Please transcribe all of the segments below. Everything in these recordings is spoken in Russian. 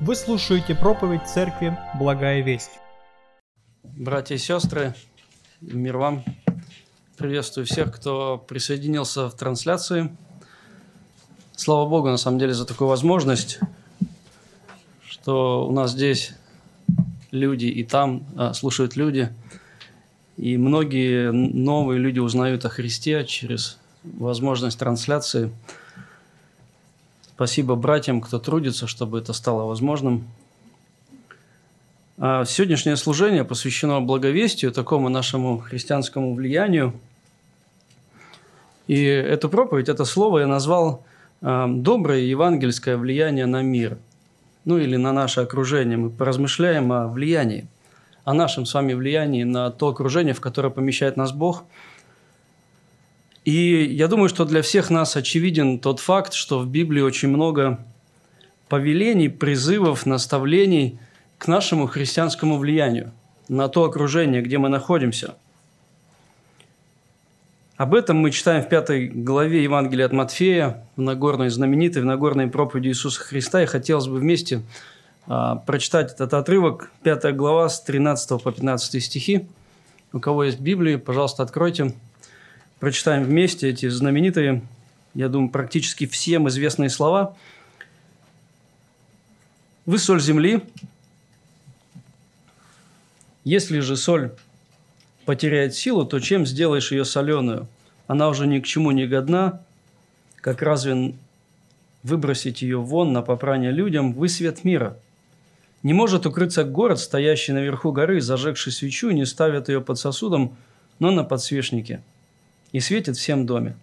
Вы слушаете проповедь церкви «Благая весть». Братья и сестры, мир вам. Приветствую всех, кто присоединился в трансляции. Слава Богу, на самом деле, за такую возможность, что у нас здесь люди и там а, слушают люди. И многие новые люди узнают о Христе через возможность трансляции – Спасибо братьям, кто трудится, чтобы это стало возможным. А сегодняшнее служение посвящено благовестию, такому нашему христианскому влиянию. И эту проповедь, это слово я назвал а, «Доброе евангельское влияние на мир», ну или на наше окружение. Мы поразмышляем о влиянии, о нашем с вами влиянии на то окружение, в которое помещает нас Бог – и я думаю, что для всех нас очевиден тот факт, что в Библии очень много повелений, призывов, наставлений к нашему христианскому влиянию, на то окружение, где мы находимся. Об этом мы читаем в пятой главе Евангелия от Матфея, в Нагорной, знаменитой в Нагорной проповеди Иисуса Христа. И хотелось бы вместе а, прочитать этот отрывок, пятая глава с 13 по 15 стихи. У кого есть Библия, пожалуйста, откройте – прочитаем вместе эти знаменитые, я думаю, практически всем известные слова. «Вы соль земли, если же соль потеряет силу, то чем сделаешь ее соленую? Она уже ни к чему не годна, как разве выбросить ее вон на попрание людям? Вы свет мира. Не может укрыться город, стоящий наверху горы, зажегший свечу, не ставят ее под сосудом, но на подсвечнике – и светит всем доме.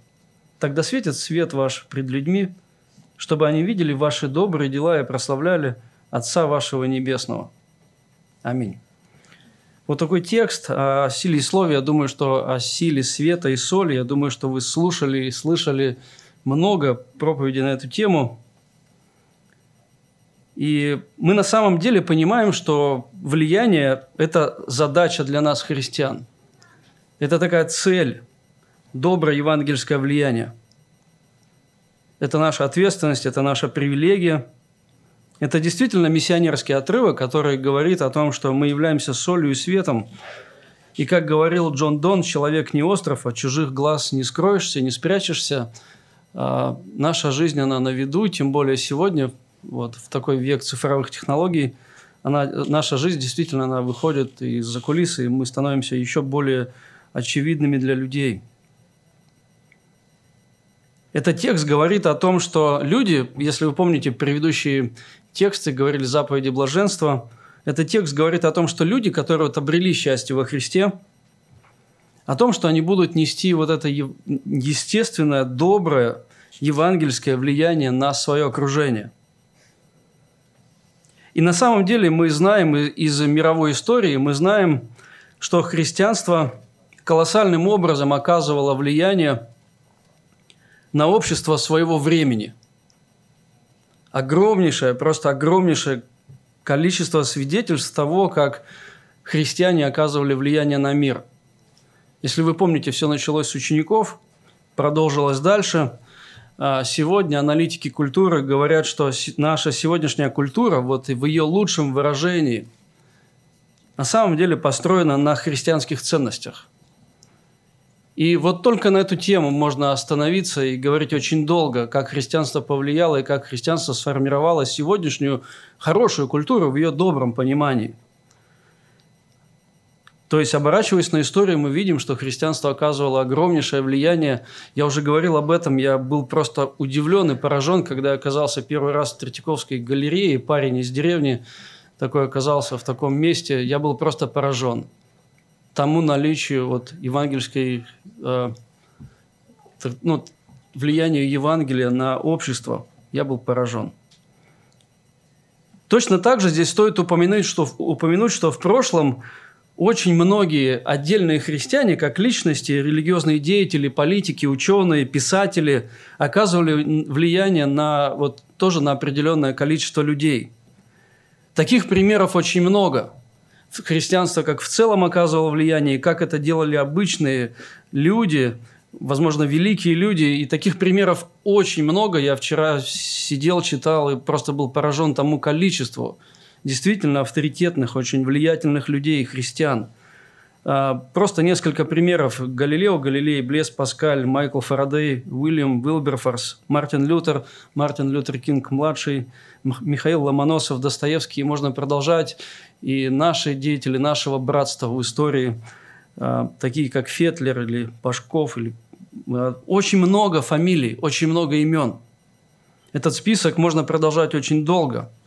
Тогда светит свет ваш пред людьми, чтобы они видели ваши добрые дела и прославляли Отца вашего Небесного. Аминь. Вот такой текст о силе и слове. Я думаю, что о силе света и соли. Я думаю, что вы слушали и слышали много проповедей на эту тему. И мы на самом деле понимаем, что влияние – это задача для нас, христиан. Это такая цель – доброе евангельское влияние. Это наша ответственность, это наша привилегия. Это действительно миссионерский отрывок, который говорит о том, что мы являемся солью и светом. И как говорил Джон Дон, человек не остров, а чужих глаз не скроешься, не спрячешься. А наша жизнь, она на виду, тем более сегодня, вот в такой век цифровых технологий, она, наша жизнь действительно она выходит из-за кулисы, и мы становимся еще более очевидными для людей – этот текст говорит о том, что люди, если вы помните предыдущие тексты, говорили заповеди блаженства, этот текст говорит о том, что люди, которые вот обрели счастье во Христе, о том, что они будут нести вот это естественное, доброе, евангельское влияние на свое окружение. И на самом деле мы знаем из мировой истории, мы знаем, что христианство колоссальным образом оказывало влияние на общество своего времени. Огромнейшее, просто огромнейшее количество свидетельств того, как христиане оказывали влияние на мир. Если вы помните, все началось с учеников, продолжилось дальше. А сегодня аналитики культуры говорят, что наша сегодняшняя культура, вот в ее лучшем выражении, на самом деле построена на христианских ценностях – и вот только на эту тему можно остановиться и говорить очень долго, как христианство повлияло и как христианство сформировало сегодняшнюю хорошую культуру в ее добром понимании. То есть, оборачиваясь на историю, мы видим, что христианство оказывало огромнейшее влияние. Я уже говорил об этом, я был просто удивлен и поражен, когда оказался первый раз в Третьяковской галерее, парень из деревни такой оказался в таком месте, я был просто поражен тому наличию вот евангельской, э, ну, влиянию Евангелия на общество, я был поражен. Точно так же здесь стоит упомянуть, что, упомянуть, что в прошлом очень многие отдельные христиане, как личности, религиозные деятели, политики, ученые, писатели, оказывали влияние на, вот, тоже на определенное количество людей. Таких примеров очень много – христианство как в целом оказывало влияние, и как это делали обычные люди, возможно, великие люди, и таких примеров очень много. Я вчера сидел, читал и просто был поражен тому количеству действительно авторитетных, очень влиятельных людей, христиан. А, просто несколько примеров. Галилео, Галилей, Блес, Паскаль, Майкл Фарадей, Уильям Уилберфорс, Мартин Лютер, Мартин Лютер Кинг-младший, Михаил Ломоносов, Достоевский. можно продолжать. И наши деятели нашего братства в истории, а, такие как Фетлер или Пашков, или а, очень много фамилий, очень много имен. Этот список можно продолжать очень долго –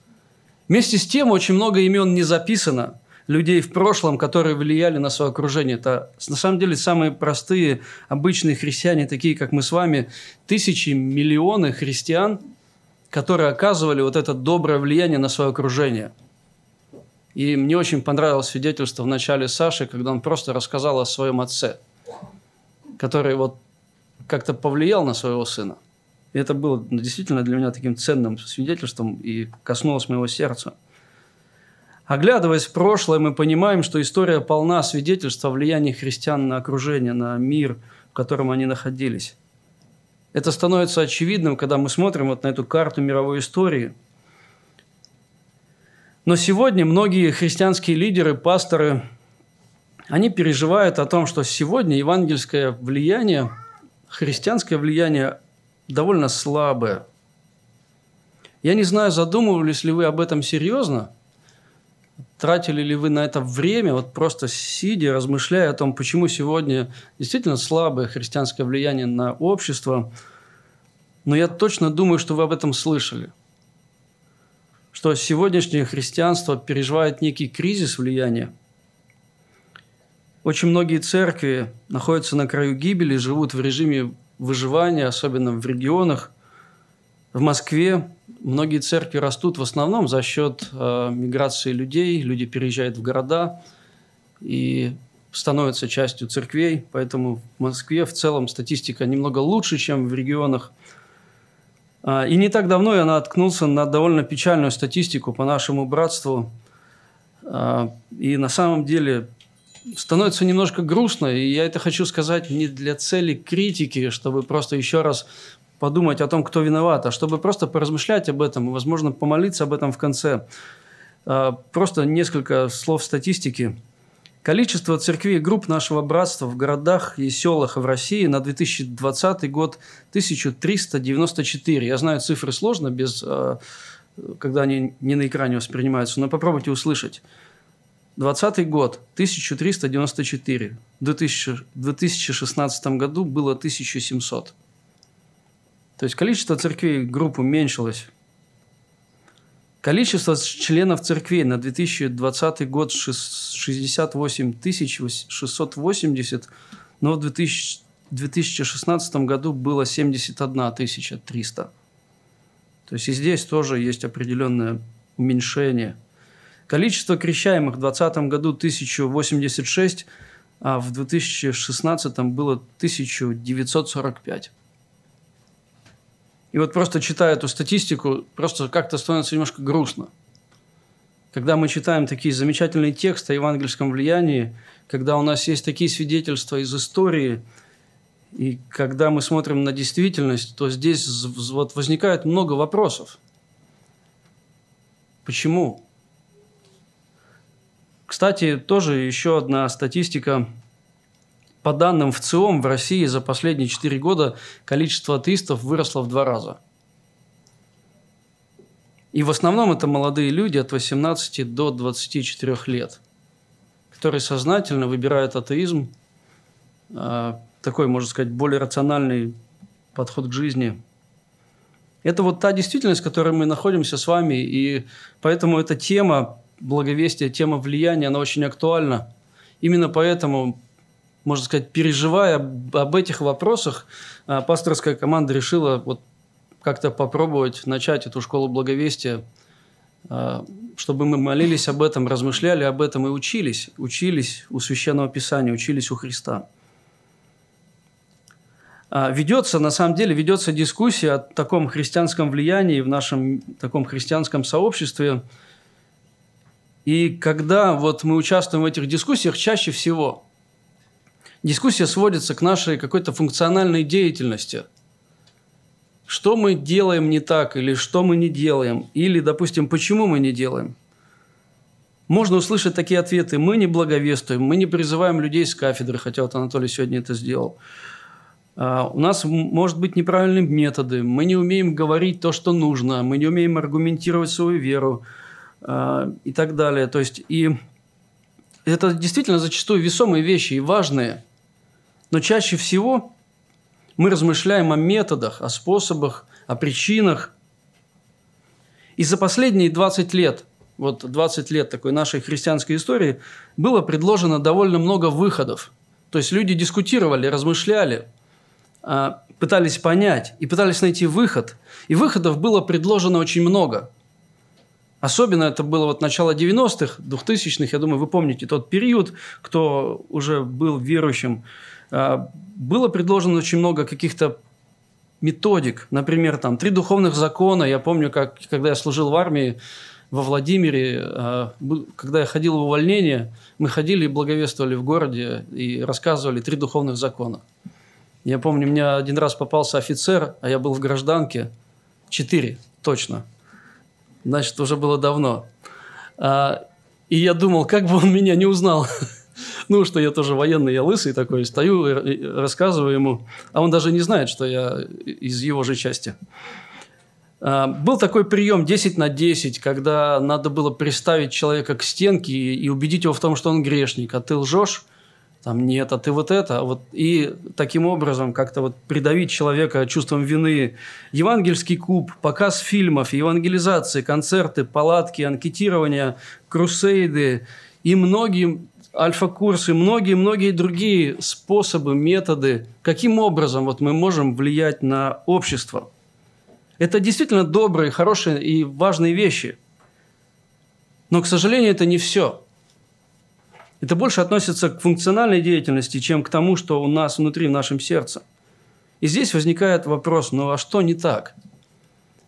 Вместе с тем очень много имен не записано людей в прошлом, которые влияли на свое окружение. Это на самом деле самые простые, обычные христиане, такие как мы с вами, тысячи, миллионы христиан, которые оказывали вот это доброе влияние на свое окружение. И мне очень понравилось свидетельство в начале Саши, когда он просто рассказал о своем отце, который вот как-то повлиял на своего сына. И это было действительно для меня таким ценным свидетельством и коснулось моего сердца. Оглядываясь в прошлое, мы понимаем, что история полна свидетельств о влиянии христиан на окружение, на мир, в котором они находились. Это становится очевидным, когда мы смотрим вот на эту карту мировой истории. Но сегодня многие христианские лидеры, пасторы, они переживают о том, что сегодня евангельское влияние, христианское влияние довольно слабое. Я не знаю, задумывались ли вы об этом серьезно, тратили ли вы на это время, вот просто сидя, размышляя о том, почему сегодня действительно слабое христианское влияние на общество, но я точно думаю, что вы об этом слышали. Что сегодняшнее христианство переживает некий кризис влияния. Очень многие церкви находятся на краю гибели, живут в режиме выживания, особенно в регионах. В Москве многие церкви растут в основном за счет э, миграции людей. Люди переезжают в города и становятся частью церквей. Поэтому в Москве в целом статистика немного лучше, чем в регионах. А, и не так давно я наткнулся на довольно печальную статистику по нашему братству. А, и на самом деле становится немножко грустно, и я это хочу сказать не для цели критики, чтобы просто еще раз подумать о том, кто виноват, а чтобы просто поразмышлять об этом и, возможно, помолиться об этом в конце. А, просто несколько слов статистики. Количество церквей и групп нашего братства в городах и селах в России на 2020 год 1394. Я знаю, цифры сложно, без, а, когда они не на экране воспринимаются, но попробуйте услышать. 20 год – 1394. В 2016 году было 1700. То есть количество церквей групп уменьшилось. Количество членов церквей на 2020 год 68 680, но в 2016 году было 71 300. То есть и здесь тоже есть определенное уменьшение – Количество крещаемых в 2020 году 1086, а в 2016 было 1945. И вот просто читая эту статистику, просто как-то становится немножко грустно. Когда мы читаем такие замечательные тексты о евангельском влиянии, когда у нас есть такие свидетельства из истории, и когда мы смотрим на действительность, то здесь вот возникает много вопросов. Почему? Кстати, тоже еще одна статистика. По данным в ЦИОМ, в России за последние 4 года количество атеистов выросло в два раза. И в основном это молодые люди от 18 до 24 лет, которые сознательно выбирают атеизм, а, такой, можно сказать, более рациональный подход к жизни. Это вот та действительность, в которой мы находимся с вами, и поэтому эта тема благовестие, тема влияния, она очень актуальна. Именно поэтому, можно сказать, переживая об этих вопросах, а, пасторская команда решила вот как-то попробовать начать эту школу благовестия, а, чтобы мы молились об этом, размышляли об этом и учились. Учились у Священного Писания, учились у Христа. А, ведется, на самом деле, ведется дискуссия о таком христианском влиянии в нашем таком христианском сообществе – и когда вот мы участвуем в этих дискуссиях, чаще всего, дискуссия сводится к нашей какой-то функциональной деятельности. Что мы делаем не так, или что мы не делаем, или, допустим, почему мы не делаем. Можно услышать такие ответы. Мы не благовествуем, мы не призываем людей с кафедры, хотя вот Анатолий сегодня это сделал. А, у нас может быть неправильные методы, мы не умеем говорить то, что нужно, мы не умеем аргументировать свою веру а, и так далее. То есть, и это действительно зачастую весомые вещи и важные, но чаще всего мы размышляем о методах, о способах, о причинах. И за последние 20 лет, вот 20 лет такой нашей христианской истории, было предложено довольно много выходов. То есть люди дискутировали, размышляли, а, пытались понять и пытались найти выход. И выходов было предложено очень много – Особенно это было вот начало 90-х, 2000-х, я думаю, вы помните тот период, кто уже был верующим. А, было предложено очень много каких-то методик, например, там три духовных закона. Я помню, как когда я служил в армии во Владимире, а, когда я ходил в увольнение, мы ходили и благовествовали в городе и рассказывали три духовных закона. Я помню, мне один раз попался офицер, а я был в гражданке. Четыре, точно – Значит, уже было давно. А, и я думал, как бы он меня не узнал. ну, что я тоже военный, я лысый такой, стою, рассказываю ему, а он даже не знает, что я из его же части. А, был такой прием 10 на 10, когда надо было приставить человека к стенке и убедить его в том, что он грешник, а ты лжешь – там нет, а ты вот это, а вот и таким образом как-то вот придавить человека чувством вины. Евангельский куб, показ фильмов, евангелизации, концерты, палатки, анкетирование, крусейды и многие альфа-курсы, многие-многие другие способы, методы, каким образом вот мы можем влиять на общество. Это действительно добрые, хорошие и важные вещи. Но, к сожалению, это не все – это больше относится к функциональной деятельности, чем к тому, что у нас внутри, в нашем сердце. И здесь возникает вопрос, ну а что не так?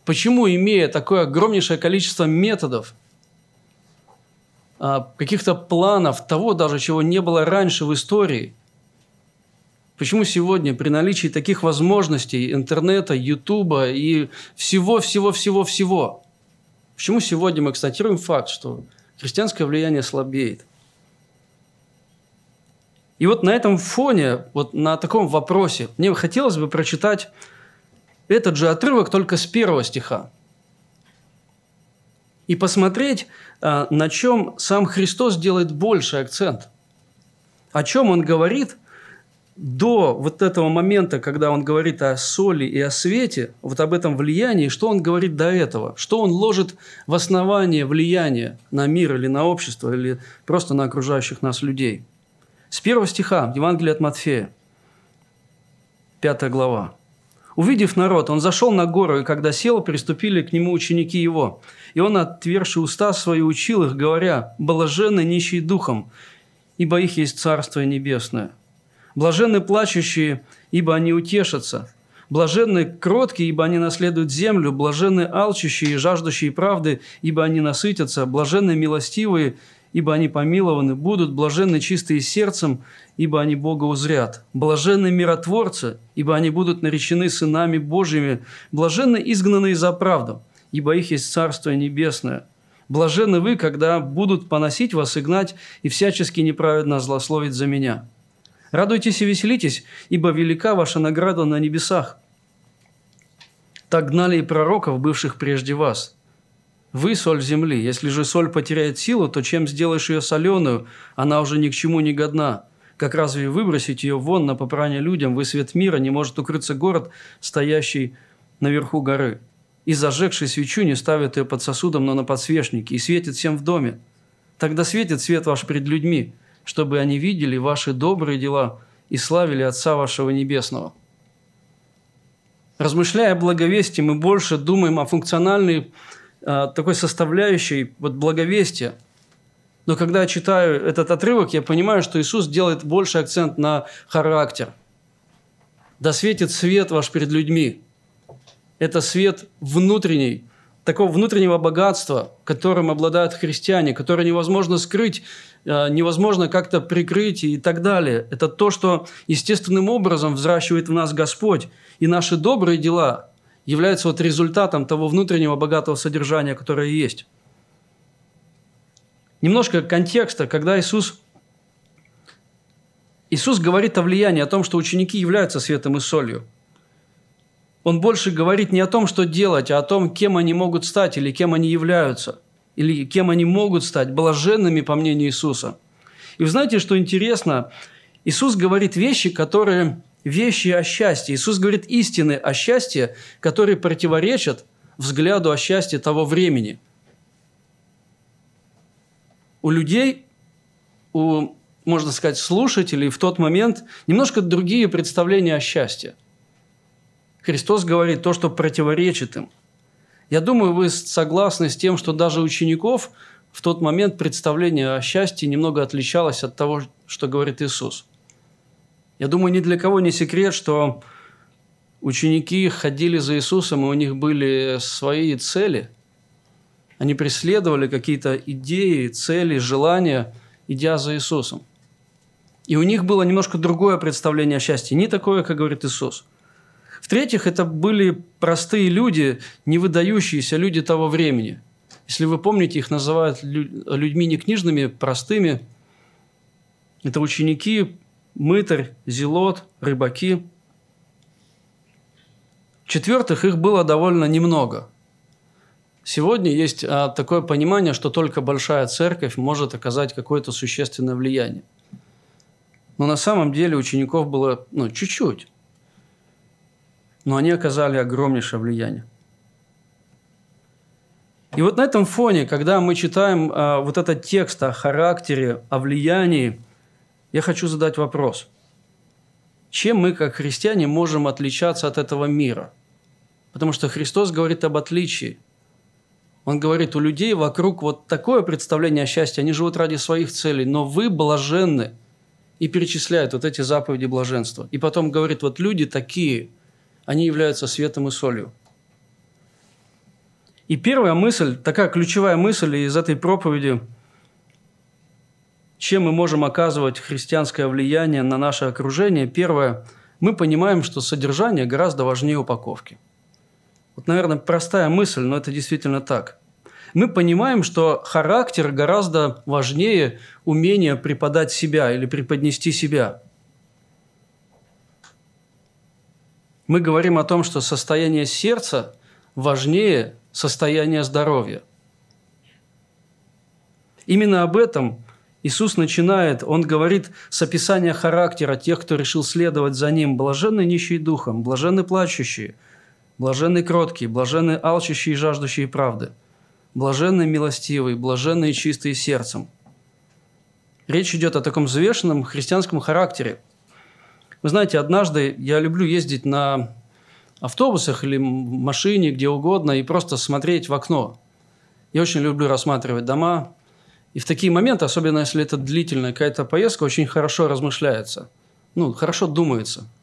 Почему, имея такое огромнейшее количество методов, каких-то планов, того даже, чего не было раньше в истории, почему сегодня при наличии таких возможностей интернета, ютуба и всего-всего-всего-всего, почему сегодня мы констатируем факт, что христианское влияние слабеет? И вот на этом фоне, вот на таком вопросе, мне хотелось бы прочитать этот же отрывок только с первого стиха. И посмотреть, а, на чем сам Христос делает больший акцент. О чем он говорит до вот этого момента, когда он говорит о соли и о свете, вот об этом влиянии, что он говорит до этого, что он ложит в основание влияния на мир или на общество, или просто на окружающих нас людей – с первого стиха Евангелия от Матфея, пятая глава. Увидев народ, он зашел на гору, и когда сел, приступили к нему ученики его. И он, отверши уста свои, учил их, говоря, «Блаженны нищие духом, ибо их есть Царство Небесное. Блаженны плачущие, ибо они утешатся. Блаженны кроткие, ибо они наследуют землю. Блаженны алчущие и жаждущие правды, ибо они насытятся. Блаженны милостивые, ибо они помилованы будут, блаженны чистые сердцем, ибо они Бога узрят. Блаженны миротворцы, ибо они будут наречены сынами Божьими. Блаженны изгнанные за правду, ибо их есть Царство Небесное. Блаженны вы, когда будут поносить вас и гнать, и всячески неправедно злословить за меня. Радуйтесь и веселитесь, ибо велика ваша награда на небесах. Так гнали и пророков, бывших прежде вас – вы – соль земли. Если же соль потеряет силу, то чем сделаешь ее соленую, она уже ни к чему не годна. Как разве выбросить ее вон на попрание людям, вы свет мира, не может укрыться город, стоящий наверху горы. И зажегший свечу не ставит ее под сосудом, но на подсвечнике, и светит всем в доме. Тогда светит свет ваш пред людьми, чтобы они видели ваши добрые дела и славили Отца вашего Небесного. Размышляя о благовестии, мы больше думаем о функциональной такой составляющей вот благовестия. Но когда я читаю этот отрывок, я понимаю, что Иисус делает больше акцент на характер. «Да светит свет ваш перед людьми». Это свет внутренний, такого внутреннего богатства, которым обладают христиане, которое невозможно скрыть, э, невозможно как-то прикрыть и так далее. Это то, что естественным образом взращивает в нас Господь. И наши добрые дела являются вот результатом того внутреннего богатого содержания, которое есть. Немножко контекста, когда Иисус Иисус говорит о влиянии, о том, что ученики являются светом и солью. Он больше говорит не о том, что делать, а о том, кем они могут стать или кем они являются, или кем они могут стать, блаженными, по мнению Иисуса. И вы знаете, что интересно? Иисус говорит вещи, которые вещи о счастье. Иисус говорит истины о счастье, которые противоречат взгляду о счастье того времени. У людей, у можно сказать, слушателей в тот момент немножко другие представления о счастье. Христос говорит то, что противоречит им. Я думаю, вы согласны с тем, что даже учеников в тот момент представление о счастье немного отличалось от того, что говорит Иисус. Я думаю, ни для кого не секрет, что ученики ходили за Иисусом, и у них были свои цели. Они преследовали какие-то идеи, цели, желания, идя за Иисусом. И у них было немножко другое представление о счастье, не такое, как говорит Иисус. В-третьих, это были простые люди, не выдающиеся люди того времени. Если вы помните, их называют людьми не книжными, простыми. Это ученики, мытарь, зелот, рыбаки. В-четвертых, их было довольно немного. Сегодня есть а, такое понимание, что только большая церковь может оказать какое-то существенное влияние. Но на самом деле учеников было ну, чуть-чуть. Но они оказали огромнейшее влияние. И вот на этом фоне, когда мы читаем а, вот этот текст о характере, о влиянии, я хочу задать вопрос. Чем мы, как христиане, можем отличаться от этого мира? Потому что Христос говорит об отличии. Он говорит, у людей вокруг вот такое представление о счастье, они живут ради своих целей, но вы блаженны – и перечисляет вот эти заповеди блаженства. И потом говорит, вот люди такие, они являются светом и солью. И первая мысль, такая ключевая мысль из этой проповеди, чем мы можем оказывать христианское влияние на наше окружение, первое, мы понимаем, что содержание гораздо важнее упаковки. Вот, наверное, простая мысль, но это действительно так мы понимаем, что характер гораздо важнее умения преподать себя или преподнести себя. Мы говорим о том, что состояние сердца важнее состояния здоровья. Именно об этом Иисус начинает, Он говорит с описания характера тех, кто решил следовать за Ним. Блаженны нищие духом, блаженны плачущие, блаженны кроткие, блаженны алчущие и жаждущие правды – блаженный милостивый, блаженный чистый сердцем. Речь идет о таком взвешенном христианском характере. Вы знаете, однажды я люблю ездить на автобусах или машине, где угодно, и просто смотреть в окно. Я очень люблю рассматривать дома. И в такие моменты, особенно если это длительная какая-то поездка, очень хорошо размышляется. Ну, хорошо думается –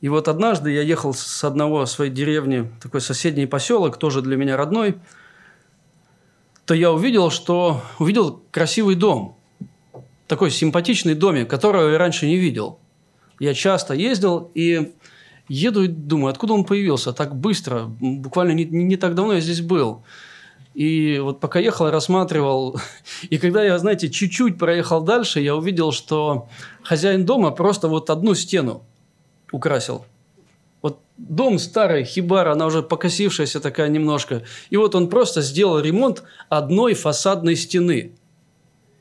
и вот однажды я ехал с одного своей деревни, такой соседний поселок, тоже для меня родной, то я увидел, что увидел красивый дом, такой симпатичный домик, которого я раньше не видел. Я часто ездил и еду и думаю, откуда он появился так быстро, буквально не, не, так давно я здесь был. И вот пока ехал, рассматривал. И когда я, знаете, чуть-чуть проехал дальше, я увидел, что хозяин дома просто вот одну стену украсил. Вот дом старый, хибара, она уже покосившаяся такая немножко. И вот он просто сделал ремонт одной фасадной стены.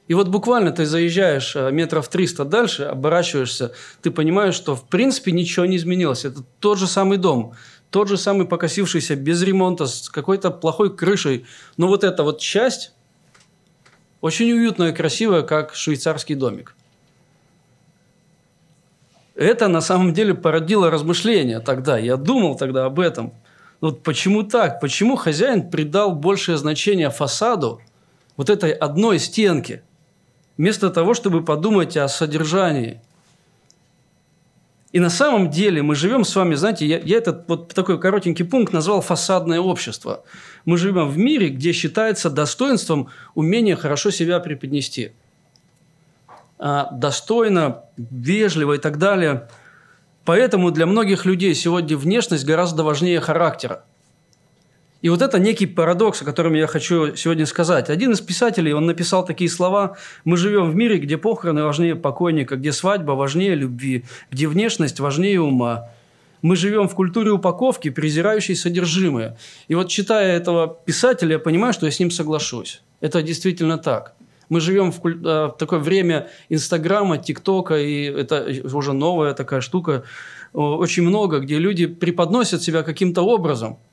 И вот буквально ты заезжаешь э, метров 300 дальше, оборачиваешься, ты понимаешь, что в принципе ничего не изменилось. Это тот же самый дом, тот же самый покосившийся, без ремонта, с какой-то плохой крышей. Но вот эта вот часть очень уютная, красивая, как швейцарский домик это на самом деле породило размышления тогда. Я думал тогда об этом. Вот почему так? Почему хозяин придал большее значение фасаду вот этой одной стенки, вместо того, чтобы подумать о содержании? И на самом деле мы живем с вами, знаете, я, я этот вот такой коротенький пункт назвал «фасадное общество». Мы живем в мире, где считается достоинством умение хорошо себя преподнести. А, достойно, вежливо и так далее. Поэтому для многих людей сегодня внешность гораздо важнее характера. И вот это некий парадокс, о котором я хочу сегодня сказать. Один из писателей, он написал такие слова. «Мы живем в мире, где похороны важнее покойника, где свадьба важнее любви, где внешность важнее ума. Мы живем в культуре упаковки, презирающей содержимое». И вот читая этого писателя, я понимаю, что я с ним соглашусь. Это действительно так. Мы живем в, куль... Э, в такое время Инстаграма, ТикТока, и это уже новая такая штука, очень много, где люди преподносят себя каким-то образом –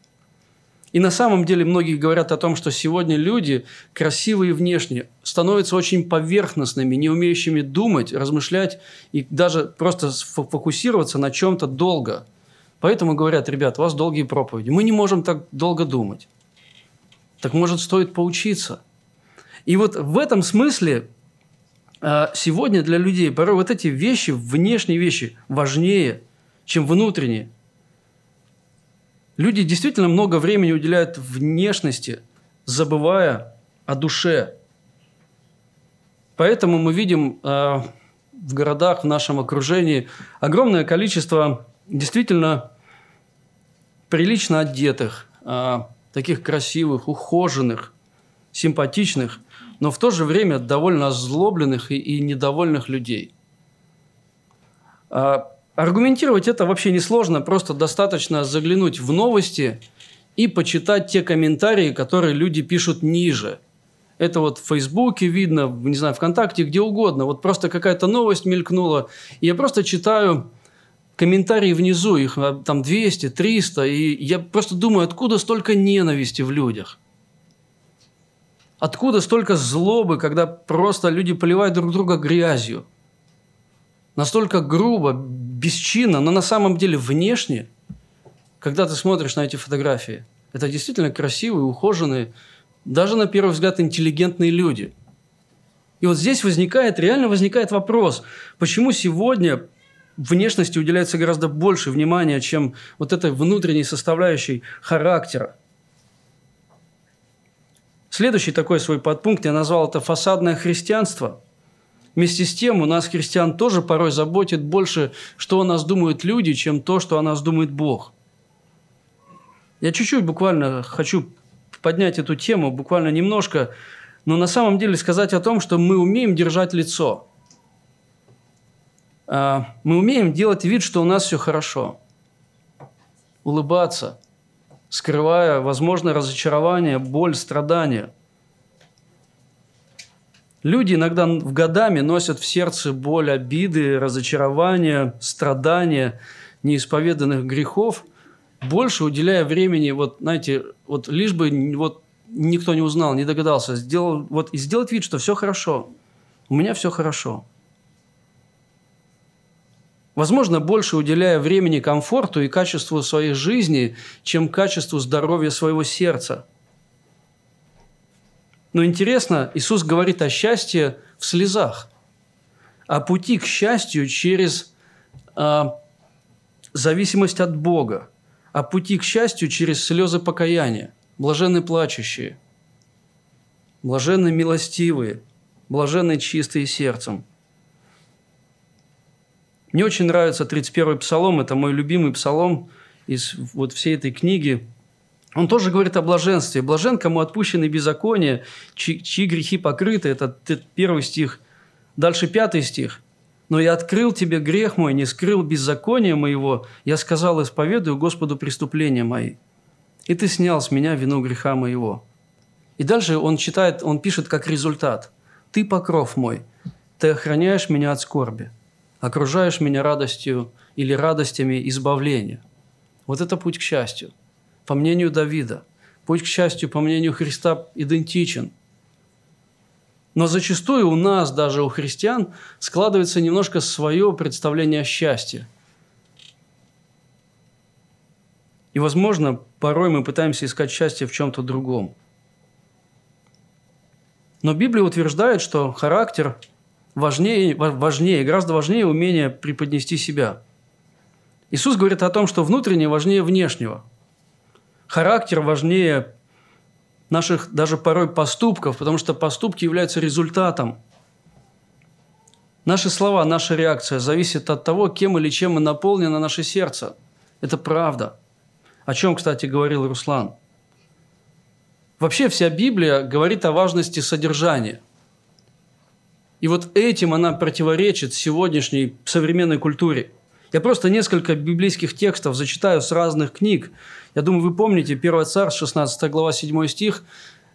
и на самом деле многие говорят о том, что сегодня люди, красивые внешне, становятся очень поверхностными, не умеющими думать, размышлять и даже просто фокусироваться на чем-то долго. Поэтому говорят, ребят, у вас долгие проповеди. Мы не можем так долго думать. Так может, стоит поучиться. И вот в этом смысле а, сегодня для людей порой вот эти вещи, внешние вещи, важнее, чем внутренние – Люди действительно много времени уделяют внешности, забывая о душе. Поэтому мы видим э, в городах, в нашем окружении огромное количество действительно прилично одетых, э, таких красивых, ухоженных, симпатичных, но в то же время довольно озлобленных и, и недовольных людей. А Аргументировать это вообще несложно, просто достаточно заглянуть в новости и почитать те комментарии, которые люди пишут ниже. Это вот в Фейсбуке видно, не знаю, ВКонтакте, где угодно. Вот просто какая-то новость мелькнула, и я просто читаю комментарии внизу, их а, там 200, 300, и я просто думаю, откуда столько ненависти в людях? Откуда столько злобы, когда просто люди поливают друг друга грязью? настолько грубо, бесчинно, но на самом деле внешне, когда ты смотришь на эти фотографии, это действительно красивые, ухоженные, даже на первый взгляд интеллигентные люди. И вот здесь возникает, реально возникает вопрос, почему сегодня внешности уделяется гораздо больше внимания, чем вот этой внутренней составляющей характера. Следующий такой свой подпункт я назвал это «фасадное христианство». Вместе с тем у нас, христиан, тоже порой заботит больше, что о нас думают люди, чем то, что о нас думает Бог. Я чуть-чуть буквально хочу поднять эту тему, буквально немножко, но на самом деле сказать о том, что мы умеем держать лицо. А, мы умеем делать вид, что у нас все хорошо. Улыбаться, скрывая, возможно, разочарование, боль, страдания – Люди иногда в годами носят в сердце боль обиды, разочарования, страдания, неисповеданных грехов, больше уделяя времени, вот, знаете, вот лишь бы вот никто не узнал, не догадался, сделал, вот, и сделать вид, что все хорошо. У меня все хорошо. Возможно, больше уделяя времени комфорту и качеству своей жизни, чем качеству здоровья своего сердца – но интересно, Иисус говорит о счастье в слезах, о пути к счастью через э, зависимость от Бога, о пути к счастью через слезы покаяния, блаженны плачущие, блаженны милостивые, блаженны чистые сердцем. Мне очень нравится 31-й псалом, это мой любимый псалом из вот всей этой книги – он тоже говорит о блаженстве. Блажен, кому отпущены беззакония, чьи, чьи грехи покрыты. Это первый стих. Дальше пятый стих. «Но я открыл тебе грех мой, не скрыл беззакония моего. Я сказал, исповедую Господу преступления мои. И ты снял с меня вину греха моего». И дальше он читает, он пишет как результат. «Ты покров мой, ты охраняешь меня от скорби, окружаешь меня радостью или радостями избавления». Вот это путь к счастью – по мнению Давида. Путь к счастью, по мнению Христа, идентичен. Но зачастую у нас, даже у христиан, складывается немножко свое представление о счастье. И, возможно, порой мы пытаемся искать счастье в чем-то другом. Но Библия утверждает, что характер важнее, важнее, гораздо важнее умение преподнести себя. Иисус говорит о том, что внутреннее важнее внешнего. Характер важнее наших даже порой поступков, потому что поступки являются результатом. Наши слова, наша реакция зависит от того, кем или чем мы наполнено наше сердце. Это правда. О чем, кстати, говорил Руслан. Вообще вся Библия говорит о важности содержания. И вот этим она противоречит сегодняшней современной культуре. Я просто несколько библейских текстов зачитаю с разных книг. Я думаю, вы помните 1 Царь, 16 глава, 7 стих,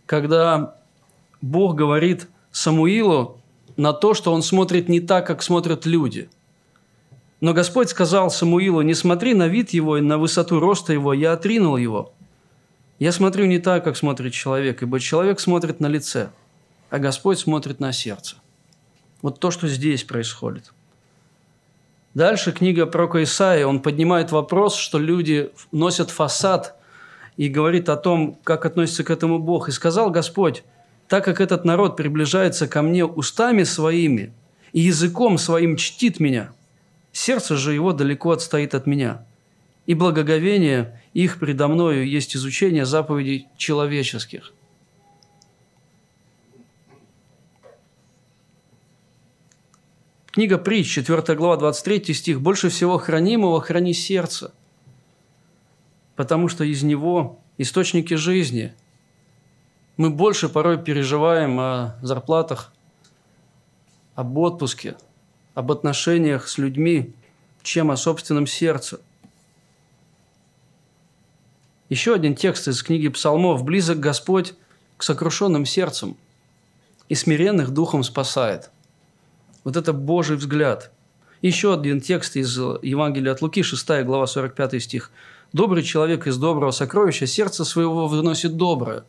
когда Бог говорит Самуилу на то, что он смотрит не так, как смотрят люди. Но Господь сказал Самуилу, не смотри на вид его и на высоту роста его, я отринул его – я смотрю не так, как смотрит человек, ибо человек смотрит на лице, а Господь смотрит на сердце. Вот то, что здесь происходит. Дальше книга про Исаия, он поднимает вопрос, что люди носят фасад и говорит о том, как относится к этому Бог. «И сказал Господь, так как этот народ приближается ко мне устами своими и языком своим чтит меня, сердце же его далеко отстоит от меня и благоговение их предо мною есть изучение заповедей человеческих. Книга Притч, 4 глава, 23 стих. «Больше всего хранимого храни сердце, потому что из него источники жизни». Мы больше порой переживаем о зарплатах, об отпуске, об отношениях с людьми, чем о собственном сердце. Еще один текст из книги Псалмов. «Близок Господь к сокрушенным сердцам и смиренных духом спасает». Вот это Божий взгляд. Еще один текст из Евангелия от Луки, 6 глава, 45 стих. «Добрый человек из доброго сокровища сердце своего выносит доброе».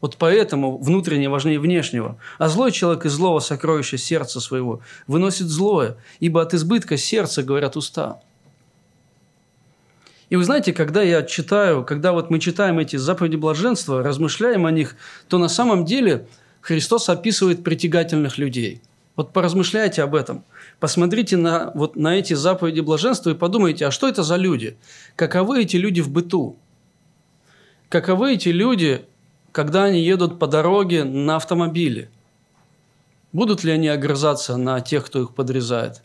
Вот поэтому внутреннее важнее внешнего. А злой человек из злого сокровища сердца своего выносит злое, ибо от избытка сердца говорят уста. И вы знаете, когда я читаю, когда вот мы читаем эти заповеди блаженства, размышляем о них, то на самом деле Христос описывает притягательных людей. Вот поразмышляйте об этом. Посмотрите на, вот на эти заповеди блаженства и подумайте, а что это за люди? Каковы эти люди в быту? Каковы эти люди, когда они едут по дороге на автомобиле? Будут ли они огрызаться на тех, кто их подрезает?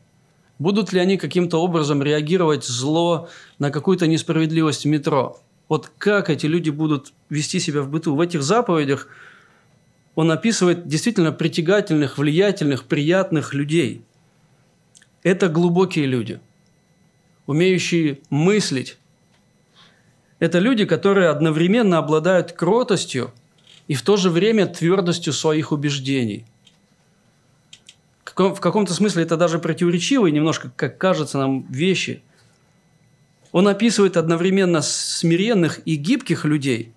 Будут ли они каким-то образом реагировать зло на какую-то несправедливость в метро? Вот как эти люди будут вести себя в быту? В этих заповедях он описывает действительно притягательных, влиятельных, приятных людей. Это глубокие люди, умеющие мыслить. Это люди, которые одновременно обладают кротостью и в то же время твердостью своих убеждений – в каком-то смысле это даже противоречивые немножко, как кажется нам, вещи. Он описывает одновременно смиренных и гибких людей,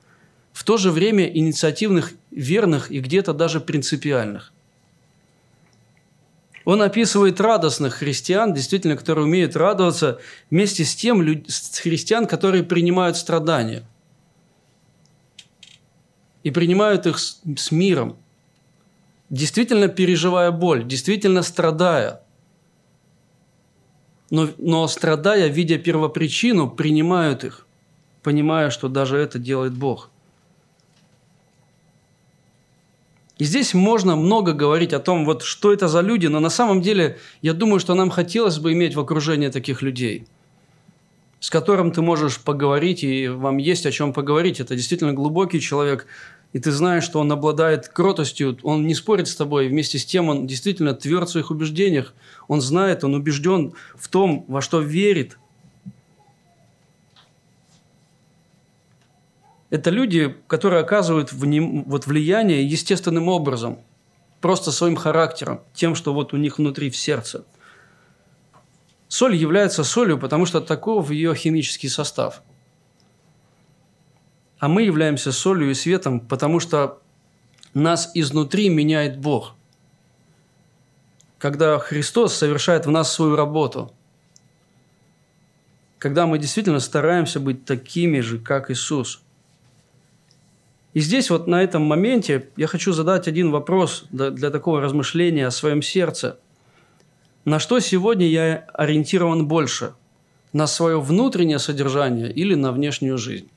в то же время инициативных, верных и где-то даже принципиальных. Он описывает радостных христиан, действительно, которые умеют радоваться, вместе с тем с христиан, которые принимают страдания. И принимают их с, с миром – действительно переживая боль, действительно страдая. Но, но страдая, видя первопричину, принимают их, понимая, что даже это делает Бог. И здесь можно много говорить о том, вот что это за люди, но на самом деле я думаю, что нам хотелось бы иметь в окружении таких людей, с которым ты можешь поговорить, и вам есть о чем поговорить. Это действительно глубокий человек, и ты знаешь, что он обладает кротостью, он не спорит с тобой, вместе с тем он действительно тверд в своих убеждениях, он знает, он убежден в том, во что верит. Это люди, которые оказывают вним, вот влияние естественным образом, просто своим характером, тем, что вот у них внутри в сердце. Соль является солью, потому что таков ее химический состав – а мы являемся солью и светом, потому что нас изнутри меняет Бог. Когда Христос совершает в нас свою работу, когда мы действительно стараемся быть такими же, как Иисус. И здесь вот на этом моменте я хочу задать один вопрос для, такого размышления о своем сердце. На что сегодня я ориентирован больше? на свое внутреннее содержание или на внешнюю жизнь?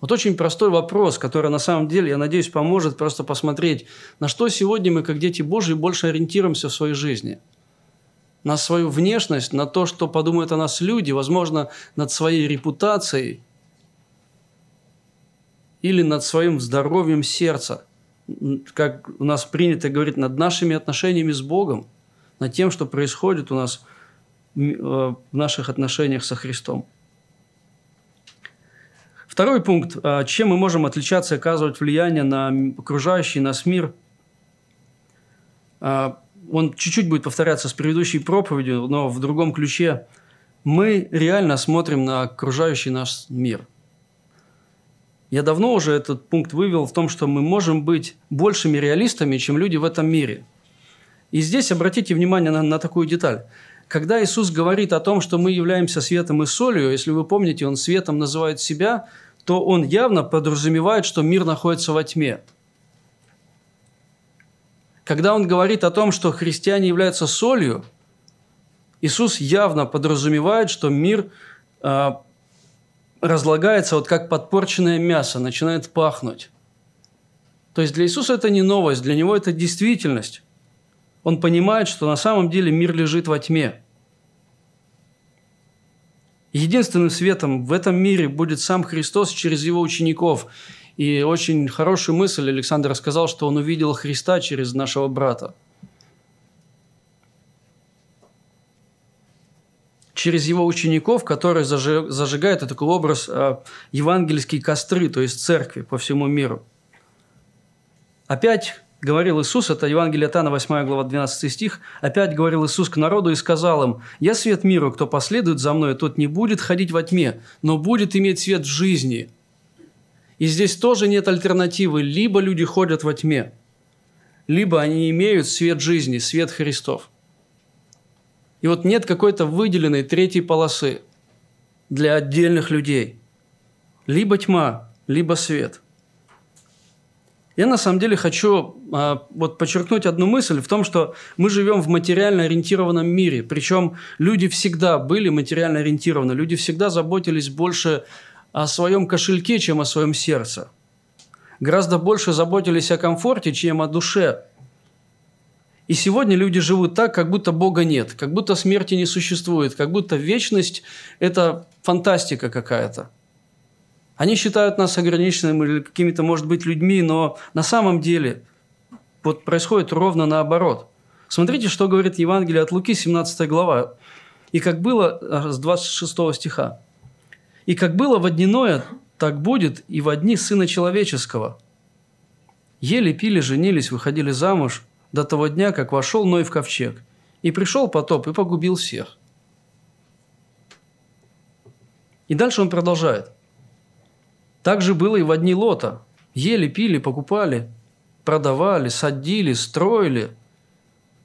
Вот очень простой вопрос, который на самом деле, я надеюсь, поможет просто посмотреть, на что сегодня мы, как дети Божьи, больше ориентируемся в своей жизни. На свою внешность, на то, что подумают о нас люди, возможно, над своей репутацией или над своим здоровьем сердца, как у нас принято говорить, над нашими отношениями с Богом, над тем, что происходит у нас э, в наших отношениях со Христом. Второй пункт. А, чем мы можем отличаться и оказывать влияние на окружающий нас мир? А, он чуть-чуть будет повторяться с предыдущей проповедью, но в другом ключе. Мы реально смотрим на окружающий наш мир. Я давно уже этот пункт вывел в том, что мы можем быть большими реалистами, чем люди в этом мире. И здесь обратите внимание на, на такую деталь. Когда Иисус говорит о том, что мы являемся светом и солью, если вы помните, Он светом называет себя – то он явно подразумевает, что мир находится во тьме. Когда он говорит о том, что христиане являются солью, Иисус явно подразумевает, что мир э, разлагается вот как подпорченное мясо, начинает пахнуть. То есть для Иисуса это не новость, для него это действительность. Он понимает, что на самом деле мир лежит во тьме. Единственным светом в этом мире будет сам Христос через его учеников. И очень хорошую мысль Александр сказал, что он увидел Христа через нашего брата. Через его учеников, которые зажигают такой образ э, евангельские костры, то есть церкви по всему миру. Опять говорил Иисус, это Евангелие Тана, 8 глава, 12 стих, опять говорил Иисус к народу и сказал им, «Я свет миру, кто последует за мной, тот не будет ходить во тьме, но будет иметь свет жизни». И здесь тоже нет альтернативы. Либо люди ходят во тьме, либо они имеют свет жизни, свет Христов. И вот нет какой-то выделенной третьей полосы для отдельных людей. Либо тьма, либо свет. Я на самом деле хочу а, вот подчеркнуть одну мысль в том, что мы живем в материально ориентированном мире. Причем люди всегда были материально ориентированы. Люди всегда заботились больше о своем кошельке, чем о своем сердце. Гораздо больше заботились о комфорте, чем о душе. И сегодня люди живут так, как будто Бога нет, как будто смерти не существует, как будто вечность – это фантастика какая-то. Они считают нас ограниченными или какими-то, может быть, людьми, но на самом деле вот происходит ровно наоборот. Смотрите, что говорит Евангелие от Луки, 17 глава. «И как было...» а, с 26 стиха. «И как было в одниное, так будет и в одни Сына Человеческого. Ели, пили, женились, выходили замуж до того дня, как вошел Ной в ковчег. И пришел потоп и погубил всех». И дальше он продолжает. Так же было и в одни Лота. Ели, пили, покупали, продавали, садили, строили.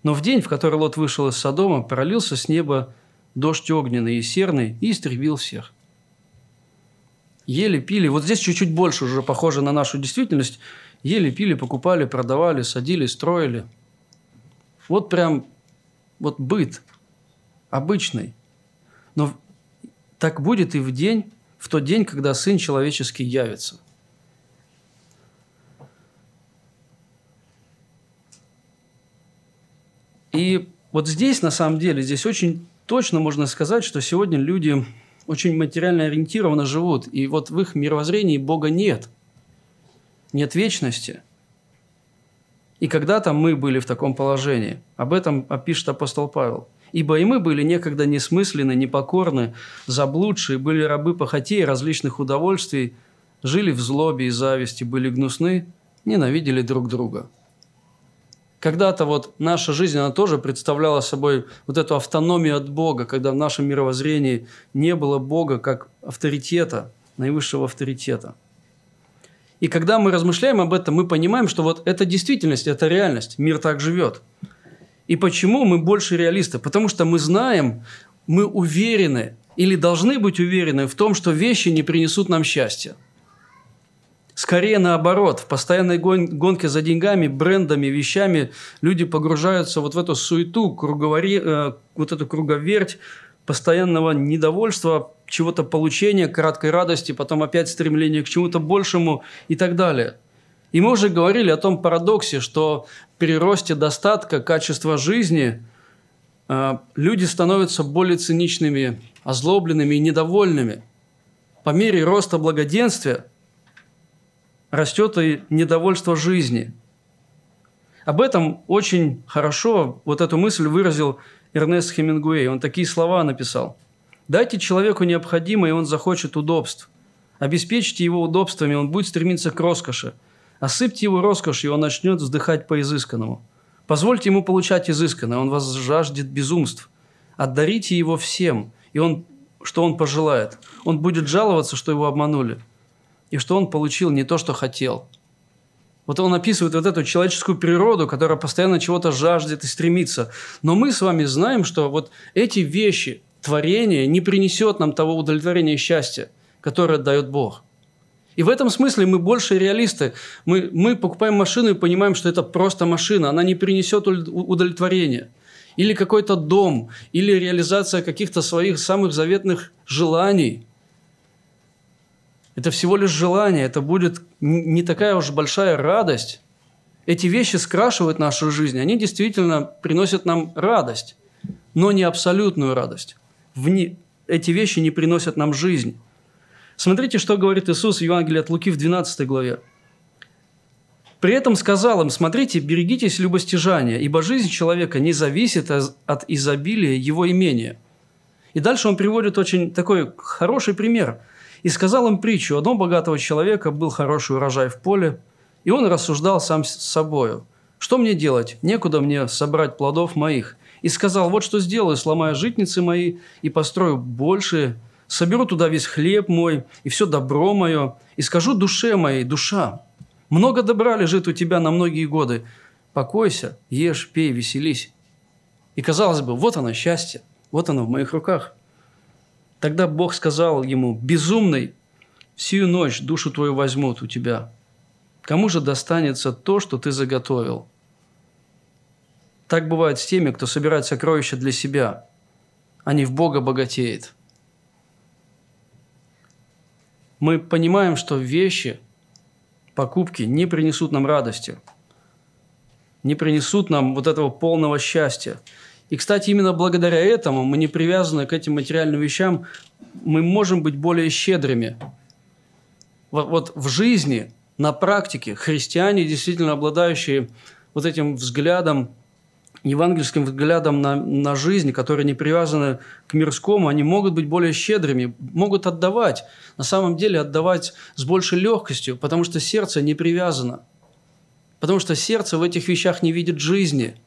Но в день, в который Лот вышел из Содома, пролился с неба дождь огненный и серный и истребил всех. Ели, пили. Вот здесь чуть-чуть больше уже похоже на нашу действительность. Ели, пили, покупали, продавали, садили, строили. Вот прям вот быт обычный. Но так будет и в день, в тот день, когда Сын Человеческий явится. И вот здесь, на самом деле, здесь очень точно можно сказать, что сегодня люди очень материально ориентированно живут, и вот в их мировоззрении Бога нет. Нет вечности. И когда-то мы были в таком положении. Об этом опишет апостол Павел – Ибо и мы были некогда несмысленны, непокорны, заблудшие, были рабы похотей различных удовольствий, жили в злобе и зависти, были гнусны, ненавидели друг друга. Когда-то вот наша жизнь, она тоже представляла собой вот эту автономию от Бога, когда в нашем мировоззрении не было Бога как авторитета, наивысшего авторитета. И когда мы размышляем об этом, мы понимаем, что вот это действительность, это реальность, мир так живет – и почему мы больше реалисты? Потому что мы знаем, мы уверены или должны быть уверены в том, что вещи не принесут нам счастья. Скорее наоборот, в постоянной гонке за деньгами, брендами, вещами люди погружаются вот в эту суету, круговори, э, вот эту круговерть, постоянного недовольства, чего-то получения, краткой радости, потом опять стремление к чему-то большему и так далее. И мы уже говорили о том парадоксе, что при росте достатка, качества жизни э, люди становятся более циничными, озлобленными и недовольными. По мере роста благоденствия растет и недовольство жизни. Об этом очень хорошо вот эту мысль выразил Эрнест Хемингуэй. Он такие слова написал. «Дайте человеку необходимое, и он захочет удобств. Обеспечьте его удобствами, он будет стремиться к роскоши. Осыпьте его роскошью, и он начнет вздыхать по изысканному. Позвольте ему получать изысканное, он вас жаждет безумств. Отдарите его всем, и он, что он пожелает. Он будет жаловаться, что его обманули, и что он получил не то, что хотел». Вот он описывает вот эту человеческую природу, которая постоянно чего-то жаждет и стремится. Но мы с вами знаем, что вот эти вещи, творение, не принесет нам того удовлетворения и счастья, которое дает Бог. И в этом смысле мы больше реалисты. Мы, мы покупаем машину и понимаем, что это просто машина. Она не принесет удовлетворения. Или какой-то дом, или реализация каких-то своих самых заветных желаний – это всего лишь желание, это будет не такая уж большая радость. Эти вещи скрашивают нашу жизнь, они действительно приносят нам радость, но не абсолютную радость. Вне... Эти вещи не приносят нам жизнь. Смотрите, что говорит Иисус в Евангелии от Луки в 12 главе. При этом сказал им, смотрите, берегитесь любостяжания, ибо жизнь человека не зависит от изобилия его имения. И дальше он приводит очень такой хороший пример – и сказал им притчу. Одного богатого человека был хороший урожай в поле, и он рассуждал сам с собою. «Что мне делать? Некуда мне собрать плодов моих». И сказал, вот что сделаю, сломаю житницы мои и построю больше, соберу туда весь хлеб мой и все добро мое, и скажу душе моей, душа, много добра лежит у тебя на многие годы, покойся, ешь, пей, веселись. И казалось бы, вот оно счастье, вот оно в моих руках – Тогда Бог сказал ему, «Безумный, всю ночь душу твою возьмут у тебя. Кому же достанется то, что ты заготовил?» Так бывает с теми, кто собирает сокровища для себя, а не в Бога богатеет. Мы понимаем, что вещи, покупки не принесут нам радости, не принесут нам вот этого полного счастья. И, кстати, именно благодаря этому мы не привязаны к этим материальным вещам, мы можем быть более щедрыми. Вот, вот в жизни, на практике, христиане, действительно обладающие вот этим взглядом, евангельским взглядом на, на жизнь, которые не привязаны к мирскому, они могут быть более щедрыми, могут отдавать, на самом деле отдавать с большей легкостью, потому что сердце не привязано. Потому что сердце в этих вещах не видит жизни –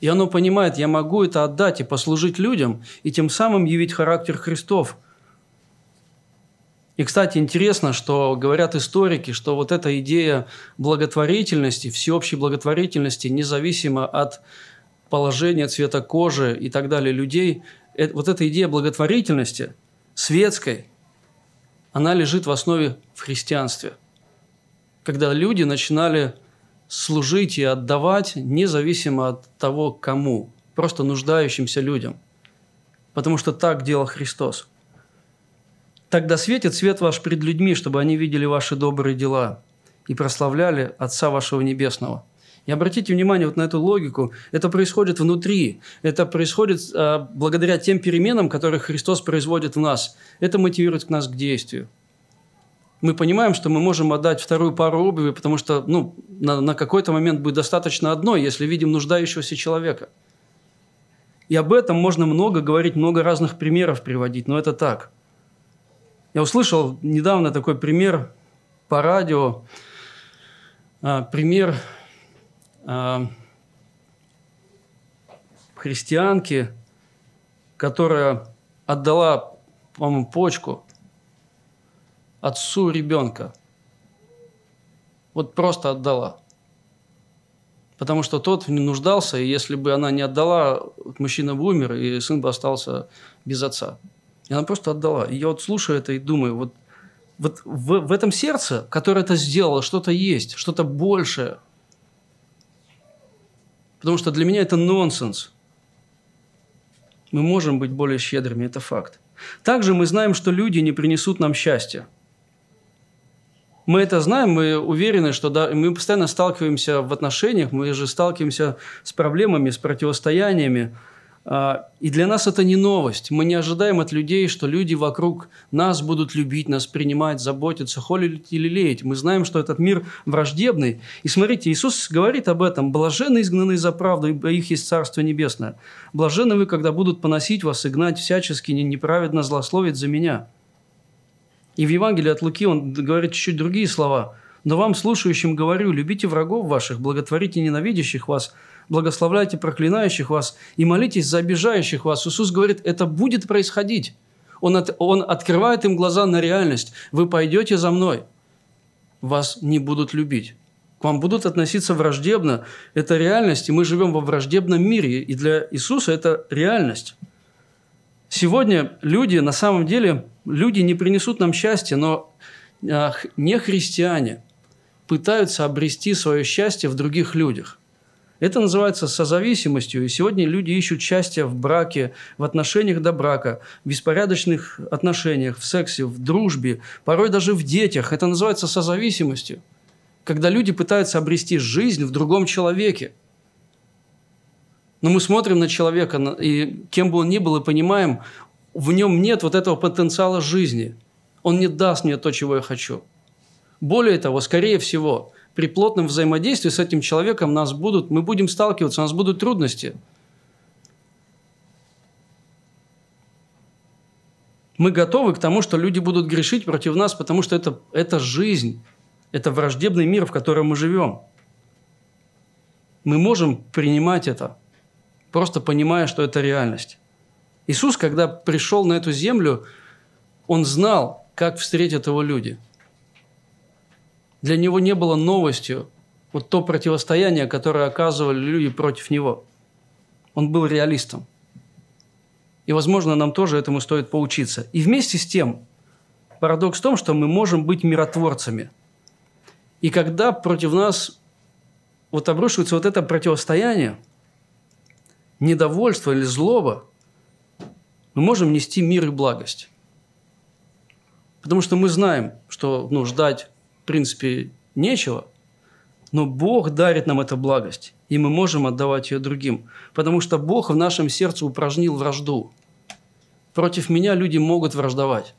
и оно понимает, я могу это отдать и послужить людям, и тем самым явить характер Христов. И, кстати, интересно, что говорят историки, что вот эта идея благотворительности, всеобщей благотворительности, независимо от положения, цвета кожи и так далее людей, э, вот эта идея благотворительности светской, она лежит в основе в христианстве. Когда люди начинали служить и отдавать независимо от того, кому, просто нуждающимся людям. Потому что так делал Христос. Тогда светит свет ваш пред людьми, чтобы они видели ваши добрые дела и прославляли Отца вашего Небесного. И обратите внимание вот на эту логику. Это происходит внутри. Это происходит а, благодаря тем переменам, которые Христос производит в нас. Это мотивирует нас к действию мы понимаем, что мы можем отдать вторую пару обуви, потому что ну, на, на какой-то момент будет достаточно одной, если видим нуждающегося человека. И об этом можно много говорить, много разных примеров приводить, но это так. Я услышал недавно такой пример по радио, а, пример а, христианки, которая отдала, по-моему, почку отцу ребенка. Вот просто отдала. Потому что тот не нуждался, и если бы она не отдала, мужчина бы умер, и сын бы остался без отца. И она просто отдала. И я вот слушаю это и думаю, вот, вот в, в этом сердце, которое это сделало, что-то есть, что-то большее. Потому что для меня это нонсенс. Мы можем быть более щедрыми, это факт. Также мы знаем, что люди не принесут нам счастья. Мы это знаем, мы уверены, что да, мы постоянно сталкиваемся в отношениях, мы же сталкиваемся с проблемами, с противостояниями. А, и для нас это не новость. Мы не ожидаем от людей, что люди вокруг нас будут любить, нас принимать, заботиться, холить или леять. Мы знаем, что этот мир враждебный. И смотрите, Иисус говорит об этом. «Блаженны изгнанные за правду, ибо их есть Царство Небесное. Блаженны вы, когда будут поносить вас и гнать всячески, неправедно злословить за меня». И в Евангелии от Луки он говорит чуть-чуть другие слова. «Но вам, слушающим, говорю, любите врагов ваших, благотворите ненавидящих вас, благословляйте проклинающих вас и молитесь за обижающих вас». Иисус говорит, это будет происходить. Он, от, он открывает им глаза на реальность. Вы пойдете за мной, вас не будут любить. К вам будут относиться враждебно. Это реальность, и мы живем во враждебном мире. И для Иисуса это реальность. Сегодня люди, на самом деле, люди не принесут нам счастья, но а, не христиане пытаются обрести свое счастье в других людях. Это называется созависимостью. И сегодня люди ищут счастье в браке, в отношениях до брака, в беспорядочных отношениях, в сексе, в дружбе, порой даже в детях. Это называется созависимостью. Когда люди пытаются обрести жизнь в другом человеке – но мы смотрим на человека, и кем бы он ни был, и понимаем, в нем нет вот этого потенциала жизни. Он не даст мне то, чего я хочу. Более того, скорее всего, при плотном взаимодействии с этим человеком нас будут, мы будем сталкиваться, у нас будут трудности. Мы готовы к тому, что люди будут грешить против нас, потому что это, это жизнь, это враждебный мир, в котором мы живем. Мы можем принимать это – просто понимая, что это реальность. Иисус, когда пришел на эту землю, он знал, как встретят его люди. Для него не было новостью вот то противостояние, которое оказывали люди против него. Он был реалистом. И, возможно, нам тоже этому стоит поучиться. И вместе с тем, парадокс в том, что мы можем быть миротворцами. И когда против нас вот обрушивается вот это противостояние – недовольство или злоба, мы можем нести мир и благость. Потому что мы знаем, что ну, ждать, в принципе, нечего, но Бог дарит нам эту благость, и мы можем отдавать ее другим. Потому что Бог в нашем сердце упражнил вражду. Против меня люди могут враждовать.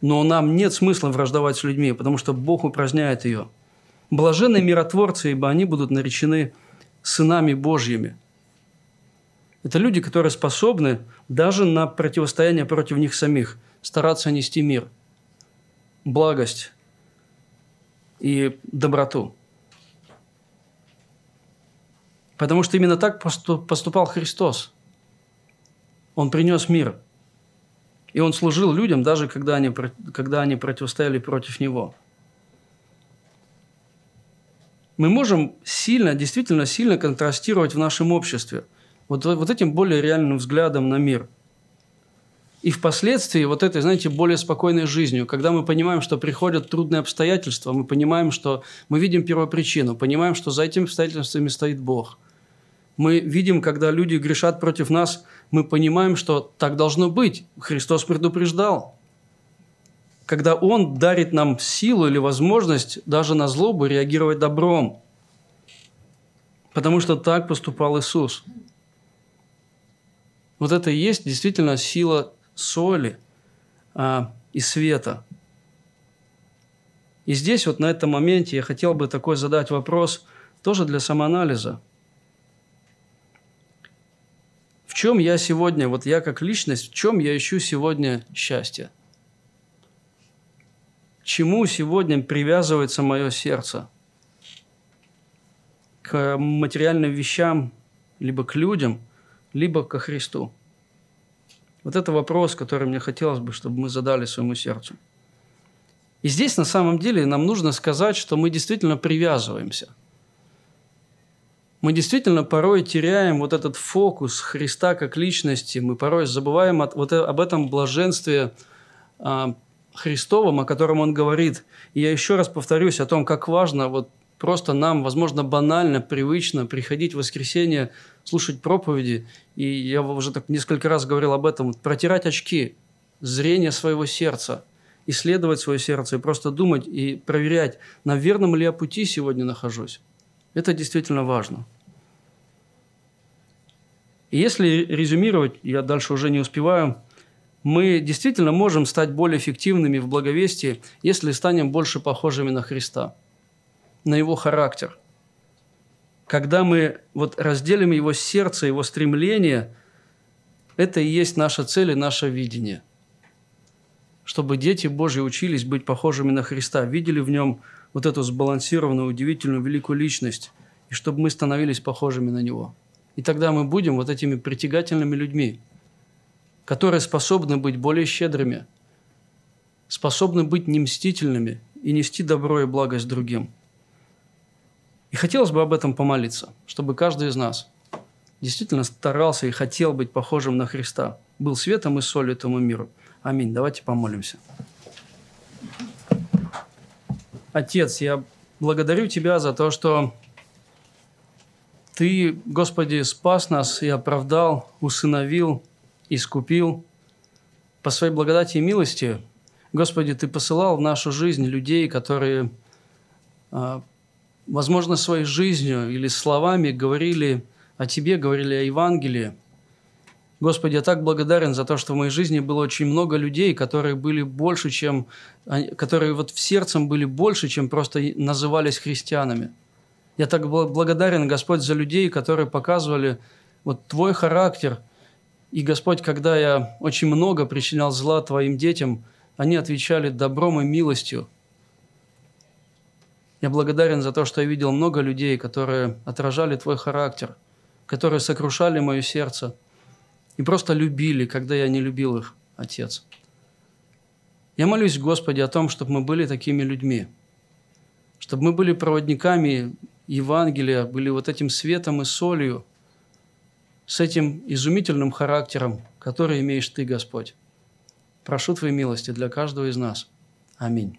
Но нам нет смысла враждовать с людьми, потому что Бог упраздняет ее. Блаженные миротворцы, ибо они будут наречены сынами Божьими. Это люди, которые способны даже на противостояние против них самих стараться нести мир, благость и доброту. Потому что именно так поступал Христос. Он принес мир. И он служил людям, даже когда они, когда они противостояли против Него – мы можем сильно, действительно сильно контрастировать в нашем обществе вот, вот этим более реальным взглядом на мир. И впоследствии вот этой, знаете, более спокойной жизнью, когда мы понимаем, что приходят трудные обстоятельства, мы понимаем, что мы видим первопричину, понимаем, что за этими обстоятельствами стоит Бог. Мы видим, когда люди грешат против нас, мы понимаем, что так должно быть. Христос предупреждал когда Он дарит нам силу или возможность даже на злобу реагировать добром. Потому что так поступал Иисус. Вот это и есть действительно сила соли а, и света. И здесь вот на этом моменте я хотел бы такой задать вопрос тоже для самоанализа. В чем я сегодня, вот я как личность, в чем я ищу сегодня счастье? чему сегодня привязывается мое сердце? К материальным вещам, либо к людям, либо ко Христу? Вот это вопрос, который мне хотелось бы, чтобы мы задали своему сердцу. И здесь на самом деле нам нужно сказать, что мы действительно привязываемся. Мы действительно порой теряем вот этот фокус Христа как личности, мы порой забываем от, вот об этом блаженстве а, Христовом, о котором он говорит. И я еще раз повторюсь о том, как важно вот просто нам, возможно, банально, привычно приходить в воскресенье, слушать проповеди, и я уже так несколько раз говорил об этом, протирать очки, зрение своего сердца, исследовать свое сердце и просто думать и проверять, на верном ли я пути сегодня нахожусь. Это действительно важно. И если резюмировать, я дальше уже не успеваю, мы действительно можем стать более эффективными в благовестии, если станем больше похожими на Христа – на его характер. Когда мы вот разделим его сердце, его стремление, это и есть наша цель и наше видение. Чтобы дети Божьи учились быть похожими на Христа, видели в нем вот эту сбалансированную, удивительную, великую личность, и чтобы мы становились похожими на Него. И тогда мы будем вот этими притягательными людьми, которые способны быть более щедрыми, способны быть немстительными и нести добро и благость другим – и хотелось бы об этом помолиться, чтобы каждый из нас действительно старался и хотел быть похожим на Христа, был светом и солью этому миру. Аминь. Давайте помолимся. Отец, я благодарю Тебя за то, что Ты, Господи, спас нас и оправдал, усыновил, искупил. По своей благодати и милости, Господи, Ты посылал в нашу жизнь людей, которые а, возможно, своей жизнью или словами говорили о Тебе, говорили о Евангелии. Господи, я так благодарен за то, что в моей жизни было очень много людей, которые были больше, чем, которые вот в сердцем были больше, чем просто назывались христианами. Я так благодарен, Господь, за людей, которые показывали вот Твой характер. И, Господь, когда я очень много причинял зла Твоим детям, они отвечали добром и милостью – я благодарен за то, что я видел много людей, которые отражали Твой характер, которые сокрушали мое сердце и просто любили, когда я не любил их, Отец. Я молюсь, Господи, о том, чтобы мы были такими людьми, чтобы мы были проводниками Евангелия, были вот этим светом и солью, с этим изумительным характером, который имеешь Ты, Господь. Прошу Твоей милости для каждого из нас. Аминь.